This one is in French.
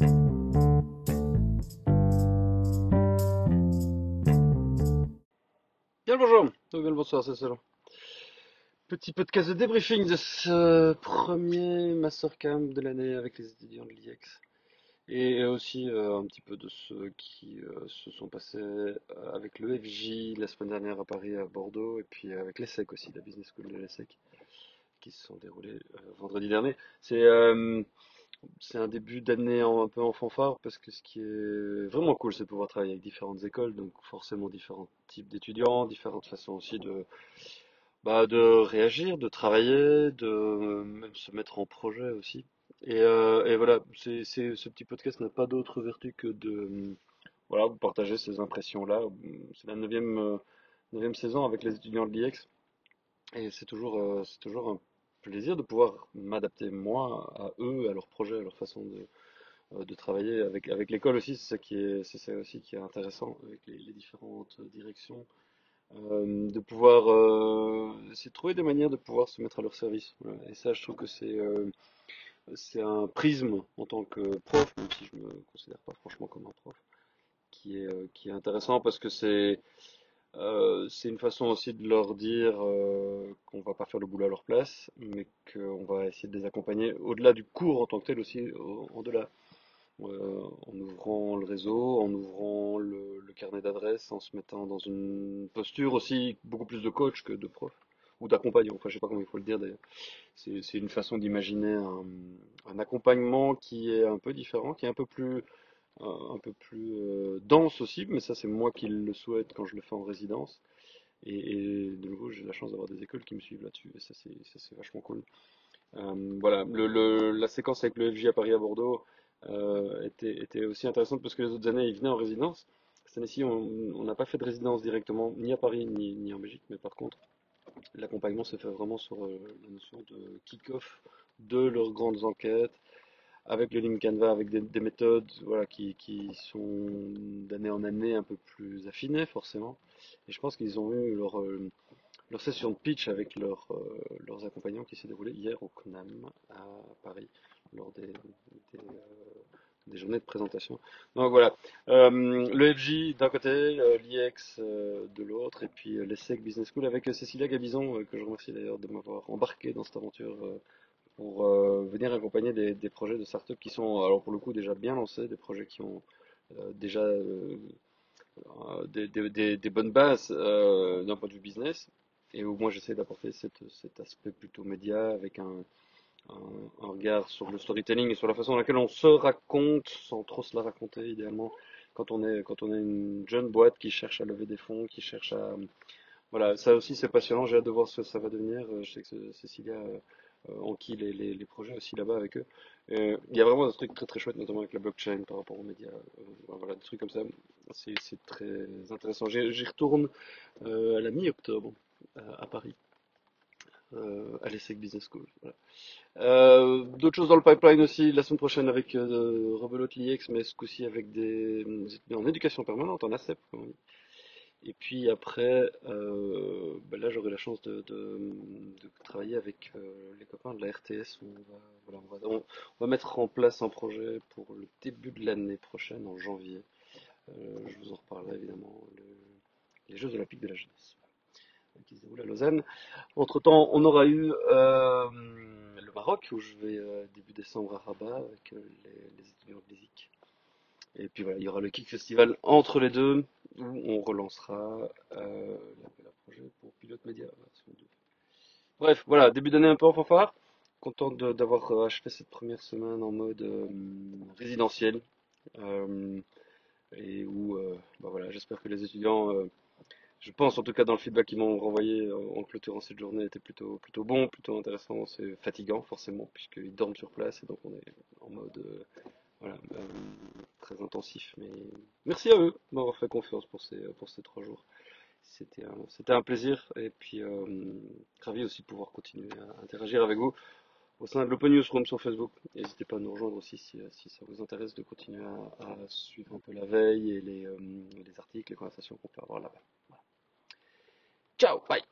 Bien le bonjour, ou bien le bonsoir, c'est selon. Petit podcast de débriefing de ce premier Mastercamp de l'année avec les étudiants de l'IEX. Et aussi euh, un petit peu de ceux qui euh, se sont passés euh, avec le FJ la semaine dernière à Paris, à Bordeaux, et puis avec l'ESSEC aussi, la Business School de l'ESSEC, qui se sont déroulés vendredi dernier. C'est c'est un début d'année un peu en fanfare parce que ce qui est vraiment cool, c'est de pouvoir travailler avec différentes écoles, donc forcément différents types d'étudiants, différentes façons aussi de, bah, réagir, de travailler, de même se mettre en projet aussi. Et, euh, voilà, c'est, ce petit podcast n'a pas d'autre vertu que de partager ces impressions-là. C'est la neuvième, euh, saison avec les étudiants de l'IEX. Et c'est toujours, euh, c'est toujours plaisir de pouvoir m'adapter moi à eux, à leurs projets, à leur façon de, euh, de travailler avec, avec l'école aussi. C'est ça qui est, c'est ça aussi qui est intéressant avec les, différentes directions. Euh, de pouvoir euh, trouver des manières de pouvoir se mettre à leur service. Et ça, je trouve que c'est euh, c'est un prisme en tant que prof, même si je me considère pas franchement comme un prof, qui est, qui est intéressant parce que c'est euh, c'est une façon aussi de leur dire euh, qu'on va pas faire le boulot à leur place, mais qu'on va essayer de les accompagner au-delà du cours en tant que tel aussi, au- au-delà, Euh, en ouvrant le réseau, en ouvrant le, carnet d'adresses, en se mettant dans une posture aussi beaucoup plus de coach que de prof, ou d'accompagnant, enfin je sais pas comment il faut le dire d'ailleurs. C'est, une façon d'imaginer un accompagnement qui est un peu différent, qui est un peu plus un, peu plus euh, dense aussi, mais ça c'est moi qui le souhaite quand je le fais en résidence. Et, de nouveau, j'ai la chance d'avoir des écoles qui me suivent là-dessus, et ça c'est vachement cool. Euh, voilà, la séquence avec le FJ à Paris à Bordeaux euh, était, était aussi intéressante parce que les autres années ils venaient en résidence. Cette année-ci, on n'a pas fait de résidence directement, ni à Paris ni, en Belgique, mais par contre, l'accompagnement se fait vraiment sur la notion de kick-off de leurs grandes enquêtes avec le Lean Canva, avec des, des méthodes voilà, qui, qui sont d'année en année un peu plus affinées forcément. Et je pense qu'ils ont eu leur, euh, leur session de pitch avec leurs euh, leurs accompagnants qui s'est déroulée hier au CNAM à Paris lors des, des, euh, journées de présentation. Donc voilà, le FJ d'un côté, l'IEX de l'autre, et puis l'ESSEC Business School avec Cécilia Gabizon, que je remercie d'ailleurs de m'avoir embarqué dans cette aventure pour euh, venir accompagner des, projets de start-up qui sont, alors pour le coup, déjà bien lancés, des projets qui ont euh, déjà euh, des, bonnes bases d'un point de vue business, et où moi j'essaie d'apporter cet aspect plutôt média avec un, regard sur le storytelling et sur la façon dans laquelle on se raconte sans trop se la raconter idéalement. Quand on est quand on est une jeune boîte qui cherche à lever des fonds, qui cherche à voilà, ça aussi c'est passionnant, j'ai hâte de voir ce que ça va devenir. Je sais que Cécilia euh, euh, enquille les, les, les projets aussi là-bas avec eux. Euh, il y a vraiment des trucs très très chouettes, notamment avec la blockchain par rapport aux médias. Euh, voilà, des trucs comme ça. C'est très intéressant. J'y retourne à la mi-octobre euh, à Paris, euh, à l'ESSEC Business School. Voilà. Euh, d'autres choses dans le pipeline aussi, la semaine prochaine avec euh, Rebelote l'IEX, mais ce coup-ci avec des étudiants en éducation permanente, en ACEP, comme on dit. Et puis après, euh, ben là j'aurai la chance de, travailler avec euh, les copains de la RTS. On va, mettre en place un projet pour le début de l'année prochaine, en janvier. Euh, je vous en reparlerai évidemment, le- les Jeux Olympiques de la jeunesse qui se déroulent à Lausanne. Entre-temps, on aura eu le Maroc, où je vais début décembre à Rabat avec les, étudiants de l'ESIC. Et puis voilà, il y aura le Kick Festival entre les deux, on relancera euh, l'appel à projet pour Pilote Média version 2. Bref, voilà, début d'année un peu en fanfare. Content d'avoir euh, achevé cette première semaine en mode euh, résidentiel. euh, et où, bah voilà, j'espère que les étudiants, je pense en tout cas dans le feedback qu'ils m'ont renvoyé en clôturant cette journée, était plutôt, plutôt bon, plutôt intéressant. C'est fatigant forcément, puisqu'ils dorment sur place et donc on est en mode voilà, euh, très intensif. Mais merci à eux de m'avoir fait confiance pour ces, trois jours. C'était un, plaisir et puis euh, ravi aussi de pouvoir continuer à interagir avec vous au sein de l'Open Newsroom sur Facebook. N'hésitez pas à nous rejoindre aussi si, ça vous intéresse de continuer à, à suivre un peu la veille et les, euh, les articles, les conversations qu'on peut avoir là-bas. Voilà. Ciao, bye